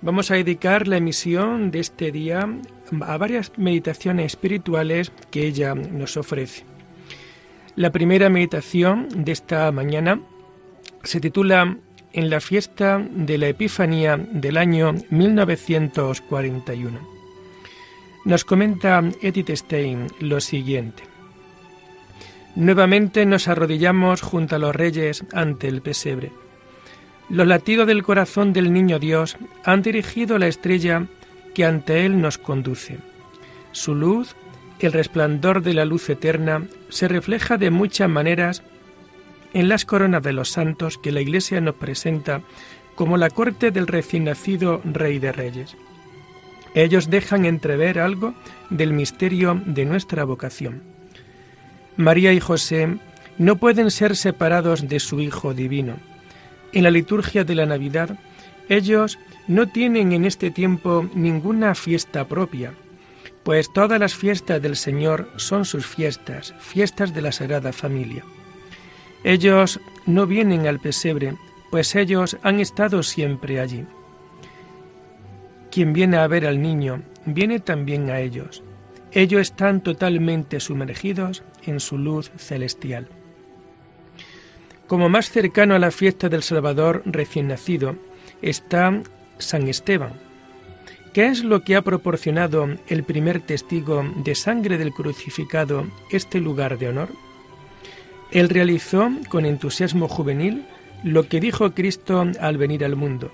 Vamos a dedicar la emisión de este día a varias meditaciones espirituales que ella nos ofrece. La primera meditación de esta mañana se titula En la fiesta de la Epifanía del año 1941. Nos comenta Edith Stein lo siguiente. Nuevamente nos arrodillamos junto a los reyes ante el pesebre los latidos del corazón del niño Dios han dirigido la estrella que ante él nos conduce. Su luz, el resplandor de la luz eterna, se refleja de muchas maneras en las coronas de los santos que la Iglesia nos presenta como la corte del recién nacido Rey de Reyes. Ellos dejan entrever algo del misterio de nuestra vocación. María y José no pueden ser separados de su Hijo Divino en la liturgia de la Navidad, ellos no tienen en este tiempo ninguna fiesta propia, pues todas las fiestas del Señor son sus fiestas, fiestas de la Sagrada Familia. Ellos no vienen al pesebre, pues ellos han estado siempre allí. Quien viene a ver al niño, viene también a ellos. Ellos están totalmente sumergidos en su luz celestial. Como más cercano a la fiesta del Salvador recién nacido está San Esteban. ¿Qué es lo que ha proporcionado el primer testigo de sangre del crucificado este lugar de honor? Él realizó con entusiasmo juvenil lo que dijo Cristo al venir al mundo.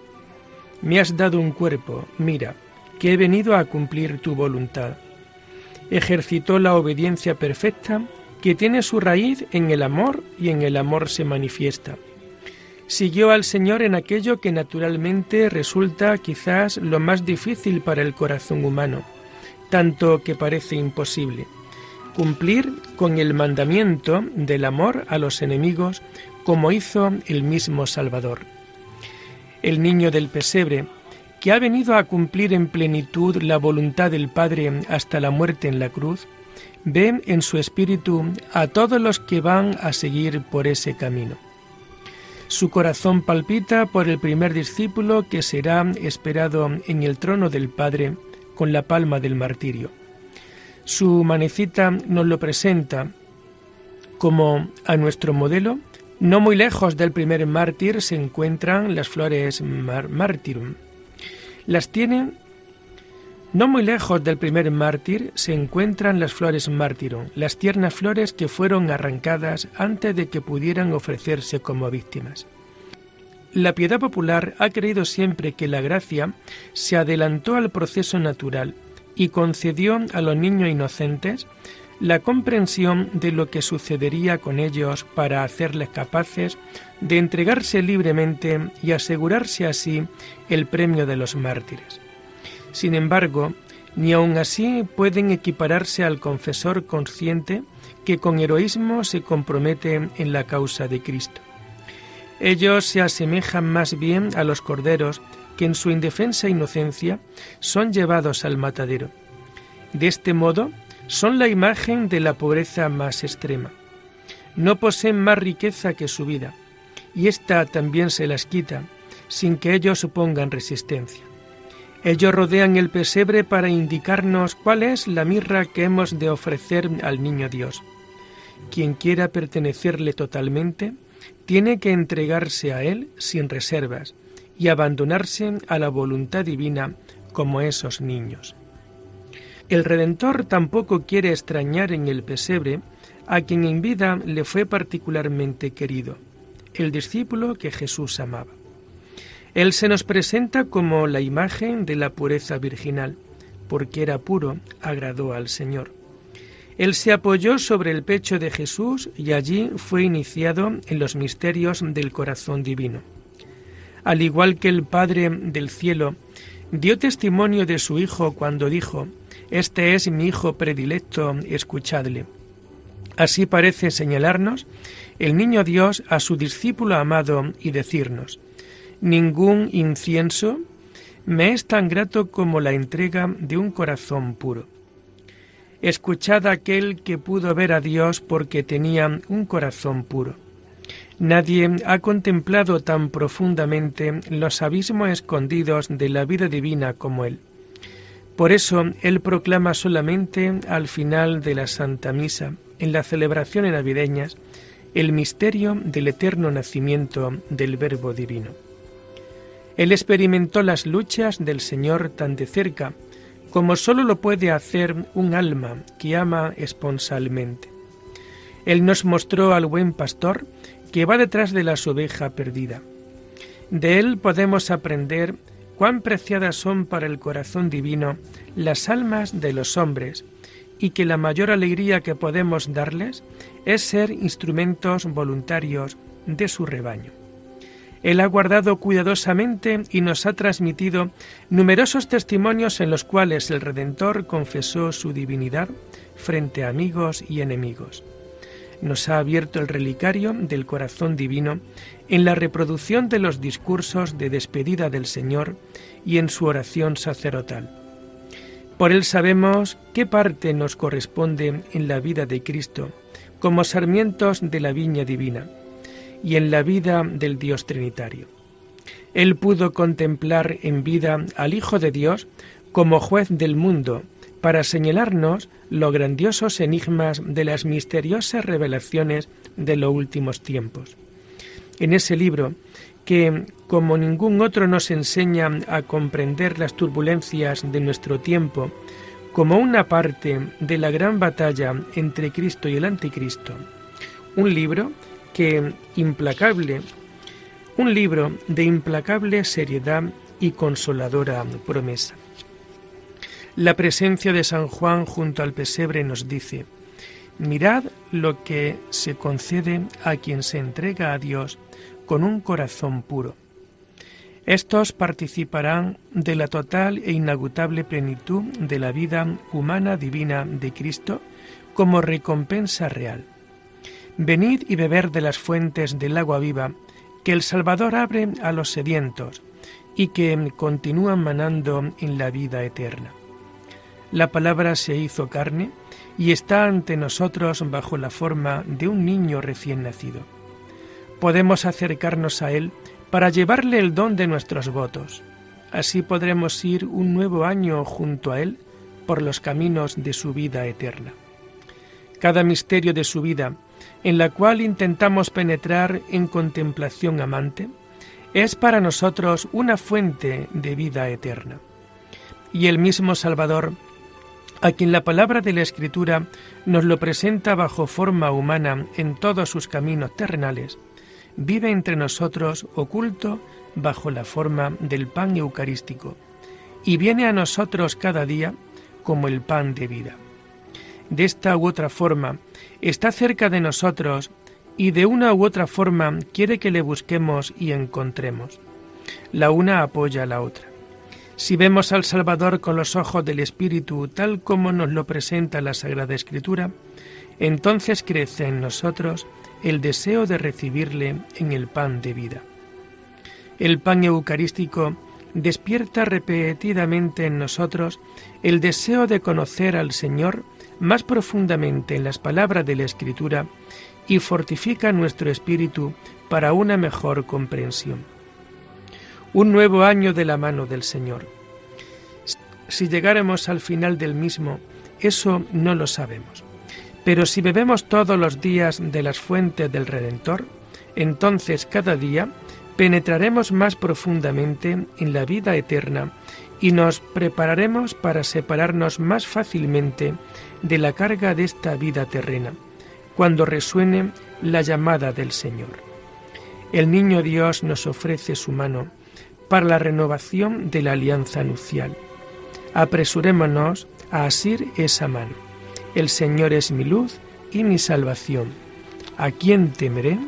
Me has dado un cuerpo, mira, que he venido a cumplir tu voluntad. Ejercitó la obediencia perfecta que tiene su raíz en el amor y en el amor se manifiesta. Siguió al Señor en aquello que naturalmente resulta quizás lo más difícil para el corazón humano, tanto que parece imposible, cumplir con el mandamiento del amor a los enemigos como hizo el mismo Salvador. El niño del pesebre, que ha venido a cumplir en plenitud la voluntad del Padre hasta la muerte en la cruz, Ven en su espíritu a todos los que van a seguir por ese camino. Su corazón palpita por el primer discípulo que será esperado en el trono del Padre con la palma del martirio. Su manecita nos lo presenta como a nuestro modelo. No muy lejos del primer mártir se encuentran las flores martirum. Las tienen no muy lejos del primer mártir se encuentran las flores mártiro, las tiernas flores que fueron arrancadas antes de que pudieran ofrecerse como víctimas. La piedad popular ha creído siempre que la gracia se adelantó al proceso natural y concedió a los niños inocentes la comprensión de lo que sucedería con ellos para hacerles capaces de entregarse libremente y asegurarse así el premio de los mártires. Sin embargo, ni aun así pueden equipararse al confesor consciente que con heroísmo se compromete en la causa de Cristo. Ellos se asemejan más bien a los corderos que en su indefensa inocencia son llevados al matadero. De este modo, son la imagen de la pobreza más extrema. No poseen más riqueza que su vida, y ésta también se las quita, sin que ellos supongan resistencia. Ellos rodean el pesebre para indicarnos cuál es la mirra que hemos de ofrecer al niño Dios. Quien quiera pertenecerle totalmente, tiene que entregarse a Él sin reservas y abandonarse a la voluntad divina como esos niños. El Redentor tampoco quiere extrañar en el pesebre a quien en vida le fue particularmente querido, el discípulo que Jesús amaba. Él se nos presenta como la imagen de la pureza virginal, porque era puro, agradó al Señor. Él se apoyó sobre el pecho de Jesús y allí fue iniciado en los misterios del corazón divino. Al igual que el Padre del cielo dio testimonio de su Hijo cuando dijo, Este es mi Hijo predilecto, escuchadle. Así parece señalarnos el niño Dios a su discípulo amado y decirnos, Ningún incienso me es tan grato como la entrega de un corazón puro. Escuchad aquel que pudo ver a Dios porque tenía un corazón puro. Nadie ha contemplado tan profundamente los abismos escondidos de la vida divina como él. Por eso él proclama solamente al final de la Santa Misa, en las celebraciones navideñas, el misterio del eterno nacimiento del Verbo Divino. Él experimentó las luchas del Señor tan de cerca como sólo lo puede hacer un alma que ama esponsalmente. Él nos mostró al buen pastor que va detrás de la oveja perdida. De él podemos aprender cuán preciadas son para el corazón divino las almas de los hombres y que la mayor alegría que podemos darles es ser instrumentos voluntarios de su rebaño. Él ha guardado cuidadosamente y nos ha transmitido numerosos testimonios en los cuales el Redentor confesó su divinidad frente a amigos y enemigos. Nos ha abierto el relicario del corazón divino en la reproducción de los discursos de despedida del Señor y en su oración sacerdotal. Por él sabemos qué parte nos corresponde en la vida de Cristo como sarmientos de la viña divina y en la vida del Dios Trinitario. Él pudo contemplar en vida al Hijo de Dios como juez del mundo, para señalarnos los grandiosos enigmas de las misteriosas revelaciones de los últimos tiempos. En ese libro, que como ningún otro nos enseña a comprender las turbulencias de nuestro tiempo como una parte de la gran batalla entre Cristo y el Anticristo, un libro que implacable, un libro de implacable seriedad y consoladora promesa. La presencia de San Juan junto al pesebre nos dice, mirad lo que se concede a quien se entrega a Dios con un corazón puro. Estos participarán de la total e inagotable plenitud de la vida humana divina de Cristo como recompensa real. Venid y beber de las fuentes del agua viva que el Salvador abre a los sedientos y que continúan manando en la vida eterna. La palabra se hizo carne y está ante nosotros bajo la forma de un niño recién nacido. Podemos acercarnos a Él para llevarle el don de nuestros votos. Así podremos ir un nuevo año junto a Él por los caminos de su vida eterna. Cada misterio de su vida en la cual intentamos penetrar en contemplación amante, es para nosotros una fuente de vida eterna. Y el mismo Salvador, a quien la palabra de la Escritura nos lo presenta bajo forma humana en todos sus caminos terrenales, vive entre nosotros oculto bajo la forma del pan eucarístico, y viene a nosotros cada día como el pan de vida. De esta u otra forma, está cerca de nosotros y de una u otra forma quiere que le busquemos y encontremos. La una apoya a la otra. Si vemos al Salvador con los ojos del Espíritu tal como nos lo presenta la Sagrada Escritura, entonces crece en nosotros el deseo de recibirle en el pan de vida. El pan eucarístico despierta repetidamente en nosotros el deseo de conocer al Señor más profundamente en las palabras de la Escritura y fortifica nuestro espíritu para una mejor comprensión. Un nuevo año de la mano del Señor. Si llegáramos al final del mismo, eso no lo sabemos. Pero si bebemos todos los días de las fuentes del Redentor, entonces cada día penetraremos más profundamente en la vida eterna y nos prepararemos para separarnos más fácilmente de la carga de esta vida terrena, cuando resuene la llamada del Señor. El niño Dios nos ofrece su mano para la renovación de la alianza nupcial. Apresurémonos a asir esa mano. El Señor es mi luz y mi salvación. ¿A quién temeré?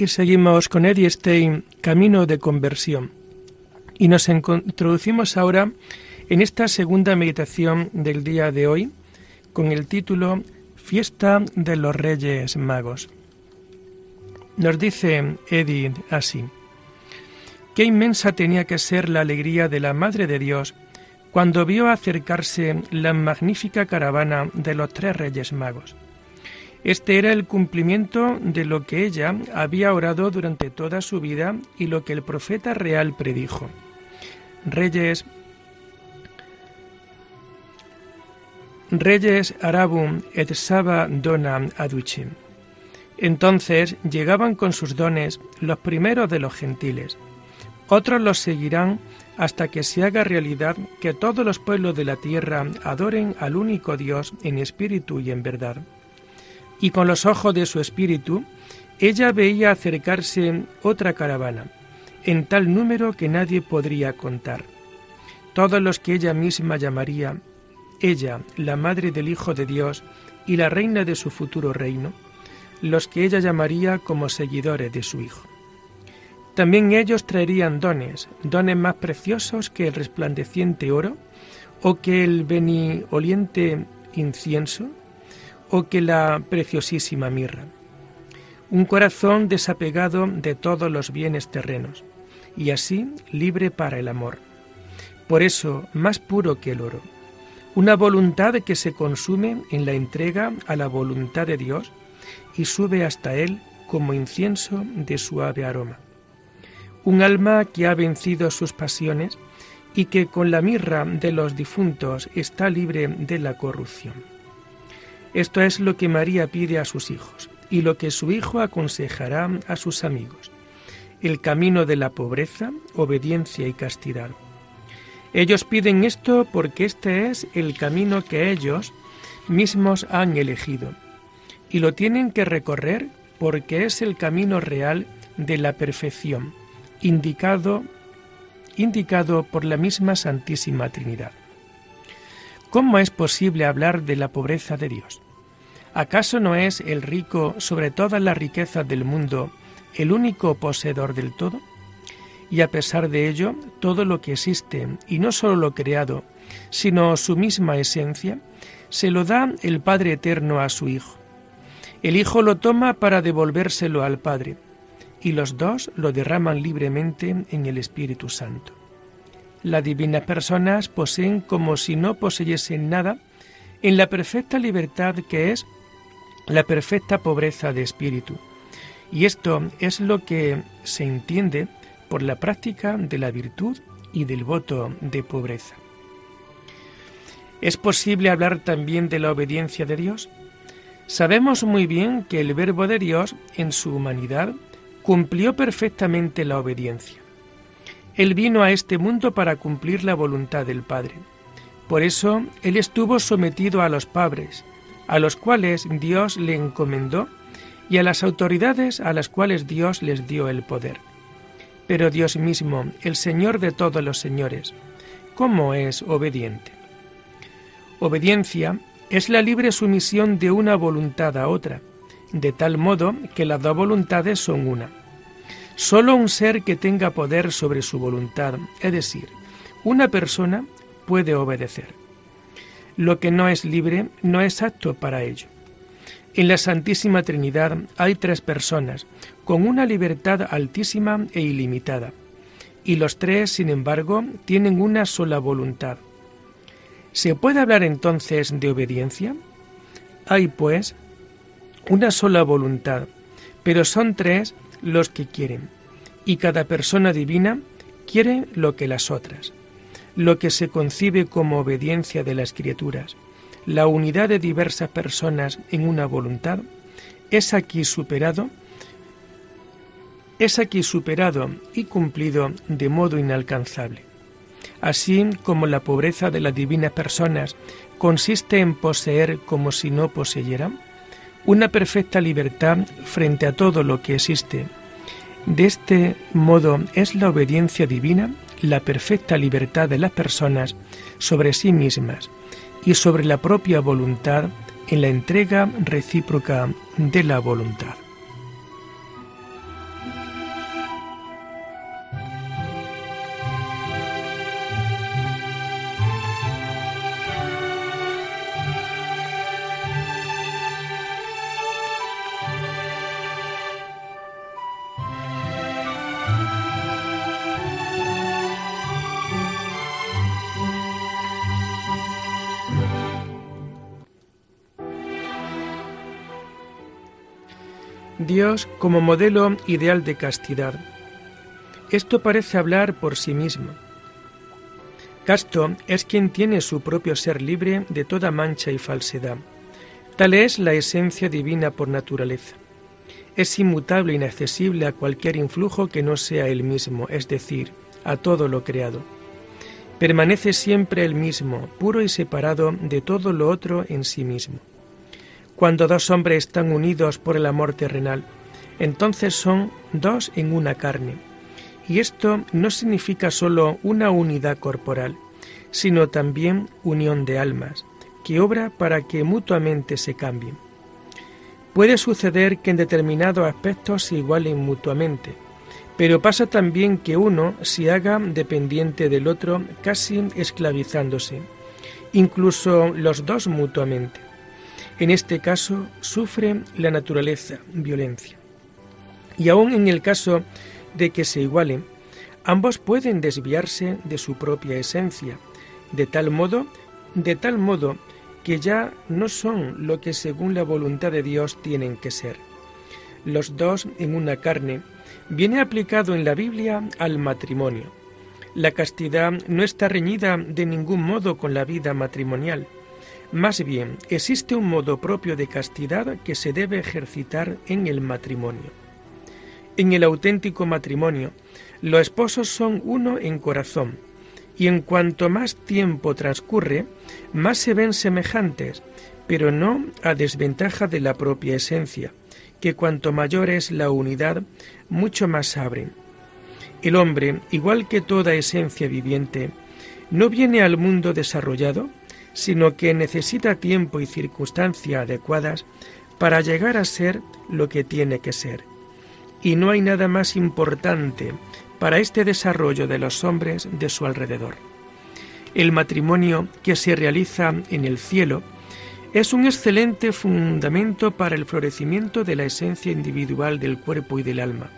Y seguimos con Eddie Stein, Camino de Conversión. Y nos introducimos ahora en esta segunda meditación del día de hoy con el título Fiesta de los Reyes Magos. Nos dice Eddie así. Qué inmensa tenía que ser la alegría de la Madre de Dios cuando vio acercarse la magnífica caravana de los tres Reyes Magos. Este era el cumplimiento de lo que ella había orado durante toda su vida y lo que el profeta real predijo. Reyes Reyes Arabum et Saba Dona Aduchim. Entonces llegaban con sus dones los primeros de los gentiles. Otros los seguirán hasta que se haga realidad que todos los pueblos de la tierra adoren al único Dios en espíritu y en verdad y con los ojos de su espíritu, ella veía acercarse otra caravana, en tal número que nadie podría contar. Todos los que ella misma llamaría, ella, la madre del Hijo de Dios y la reina de su futuro reino, los que ella llamaría como seguidores de su Hijo. También ellos traerían dones, dones más preciosos que el resplandeciente oro o que el benioliente incienso, o que la preciosísima mirra. Un corazón desapegado de todos los bienes terrenos y así libre para el amor. Por eso, más puro que el oro. Una voluntad que se consume en la entrega a la voluntad de Dios y sube hasta Él como incienso de suave aroma. Un alma que ha vencido sus pasiones y que con la mirra de los difuntos está libre de la corrupción. Esto es lo que María pide a sus hijos y lo que su hijo aconsejará a sus amigos. El camino de la pobreza, obediencia y castidad. Ellos piden esto porque este es el camino que ellos mismos han elegido y lo tienen que recorrer porque es el camino real de la perfección, indicado indicado por la misma Santísima Trinidad. ¿Cómo es posible hablar de la pobreza de Dios? ¿Acaso no es el rico sobre todas las riquezas del mundo el único poseedor del todo? Y a pesar de ello, todo lo que existe, y no solo lo creado, sino su misma esencia, se lo da el Padre Eterno a su Hijo. El Hijo lo toma para devolvérselo al Padre, y los dos lo derraman libremente en el Espíritu Santo. Las divinas personas poseen como si no poseyesen nada en la perfecta libertad que es la perfecta pobreza de espíritu. Y esto es lo que se entiende por la práctica de la virtud y del voto de pobreza. ¿Es posible hablar también de la obediencia de Dios? Sabemos muy bien que el Verbo de Dios en su humanidad cumplió perfectamente la obediencia. Él vino a este mundo para cumplir la voluntad del Padre. Por eso Él estuvo sometido a los padres, a los cuales Dios le encomendó, y a las autoridades a las cuales Dios les dio el poder. Pero Dios mismo, el Señor de todos los señores, ¿cómo es obediente? Obediencia es la libre sumisión de una voluntad a otra, de tal modo que las dos voluntades son una. Solo un ser que tenga poder sobre su voluntad, es decir, una persona, puede obedecer. Lo que no es libre no es apto para ello. En la Santísima Trinidad hay tres personas, con una libertad altísima e ilimitada, y los tres, sin embargo, tienen una sola voluntad. ¿Se puede hablar entonces de obediencia? Hay, pues, una sola voluntad, pero son tres los que quieren, y cada persona divina quiere lo que las otras, lo que se concibe como obediencia de las criaturas, la unidad de diversas personas en una voluntad, es aquí superado, es aquí superado y cumplido de modo inalcanzable. Así como la pobreza de las divinas personas consiste en poseer como si no poseyeran, una perfecta libertad frente a todo lo que existe. De este modo es la obediencia divina la perfecta libertad de las personas sobre sí mismas y sobre la propia voluntad en la entrega recíproca de la voluntad. Dios como modelo ideal de castidad. Esto parece hablar por sí mismo. Casto es quien tiene su propio ser libre de toda mancha y falsedad. Tal es la esencia divina por naturaleza. Es inmutable e inaccesible a cualquier influjo que no sea el mismo, es decir, a todo lo creado. Permanece siempre el mismo, puro y separado de todo lo otro en sí mismo. Cuando dos hombres están unidos por el amor terrenal, entonces son dos en una carne. Y esto no significa sólo una unidad corporal, sino también unión de almas, que obra para que mutuamente se cambien. Puede suceder que en determinados aspectos se igualen mutuamente, pero pasa también que uno se haga dependiente del otro casi esclavizándose, incluso los dos mutuamente. En este caso sufre la naturaleza violencia. Y aun en el caso de que se igualen, ambos pueden desviarse de su propia esencia, de tal modo, de tal modo que ya no son lo que según la voluntad de Dios tienen que ser. Los dos en una carne viene aplicado en la Biblia al matrimonio. La castidad no está reñida de ningún modo con la vida matrimonial más bien, existe un modo propio de castidad que se debe ejercitar en el matrimonio. En el auténtico matrimonio, los esposos son uno en corazón, y en cuanto más tiempo transcurre, más se ven semejantes, pero no a desventaja de la propia esencia, que cuanto mayor es la unidad, mucho más abren. El hombre, igual que toda esencia viviente, no viene al mundo desarrollado, sino que necesita tiempo y circunstancias adecuadas para llegar a ser lo que tiene que ser. Y no hay nada más importante para este desarrollo de los hombres de su alrededor. El matrimonio que se realiza en el cielo es un excelente fundamento para el florecimiento de la esencia individual del cuerpo y del alma.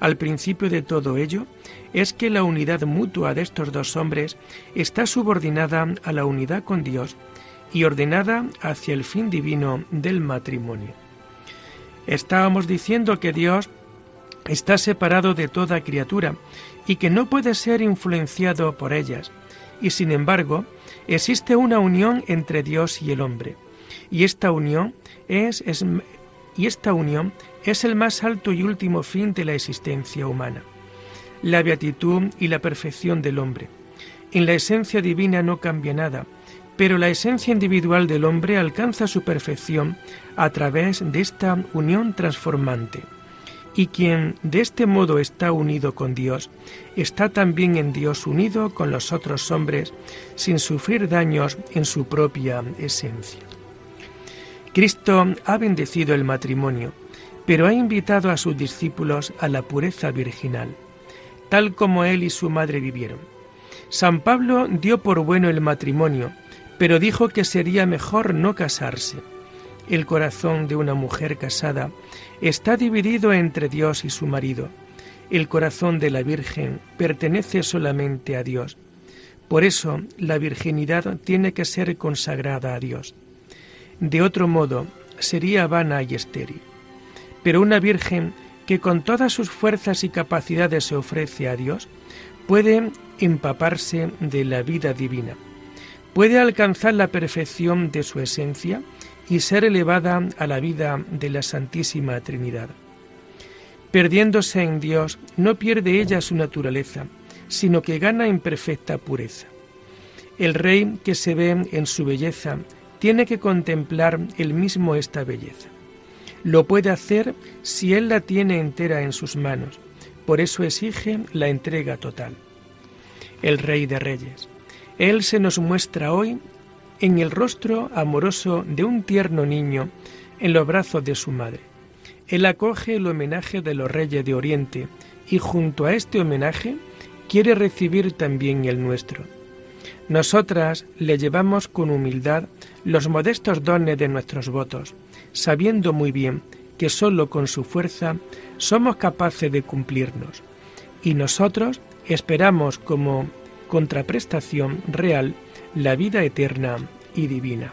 Al principio de todo ello es que la unidad mutua de estos dos hombres está subordinada a la unidad con Dios y ordenada hacia el fin divino del matrimonio. Estábamos diciendo que Dios está separado de toda criatura y que no puede ser influenciado por ellas, y sin embargo existe una unión entre Dios y el hombre, y esta unión es, y esta unión es el más alto y último fin de la existencia humana la beatitud y la perfección del hombre. En la esencia divina no cambia nada, pero la esencia individual del hombre alcanza su perfección a través de esta unión transformante. Y quien de este modo está unido con Dios, está también en Dios unido con los otros hombres sin sufrir daños en su propia esencia. Cristo ha bendecido el matrimonio, pero ha invitado a sus discípulos a la pureza virginal tal como él y su madre vivieron. San Pablo dio por bueno el matrimonio, pero dijo que sería mejor no casarse. El corazón de una mujer casada está dividido entre Dios y su marido. El corazón de la Virgen pertenece solamente a Dios. Por eso la virginidad tiene que ser consagrada a Dios. De otro modo, sería vana y estéril. Pero una virgen que con todas sus fuerzas y capacidades se ofrece a Dios, puede empaparse de la vida divina, puede alcanzar la perfección de su esencia y ser elevada a la vida de la Santísima Trinidad. Perdiéndose en Dios, no pierde ella su naturaleza, sino que gana en perfecta pureza. El rey que se ve en su belleza tiene que contemplar él mismo esta belleza. Lo puede hacer si Él la tiene entera en sus manos. Por eso exige la entrega total. El Rey de Reyes. Él se nos muestra hoy en el rostro amoroso de un tierno niño en los brazos de su madre. Él acoge el homenaje de los reyes de Oriente y junto a este homenaje quiere recibir también el nuestro. Nosotras le llevamos con humildad los modestos dones de nuestros votos, sabiendo muy bien que sólo con su fuerza somos capaces de cumplirnos. Y nosotros esperamos como contraprestación real la vida eterna y divina.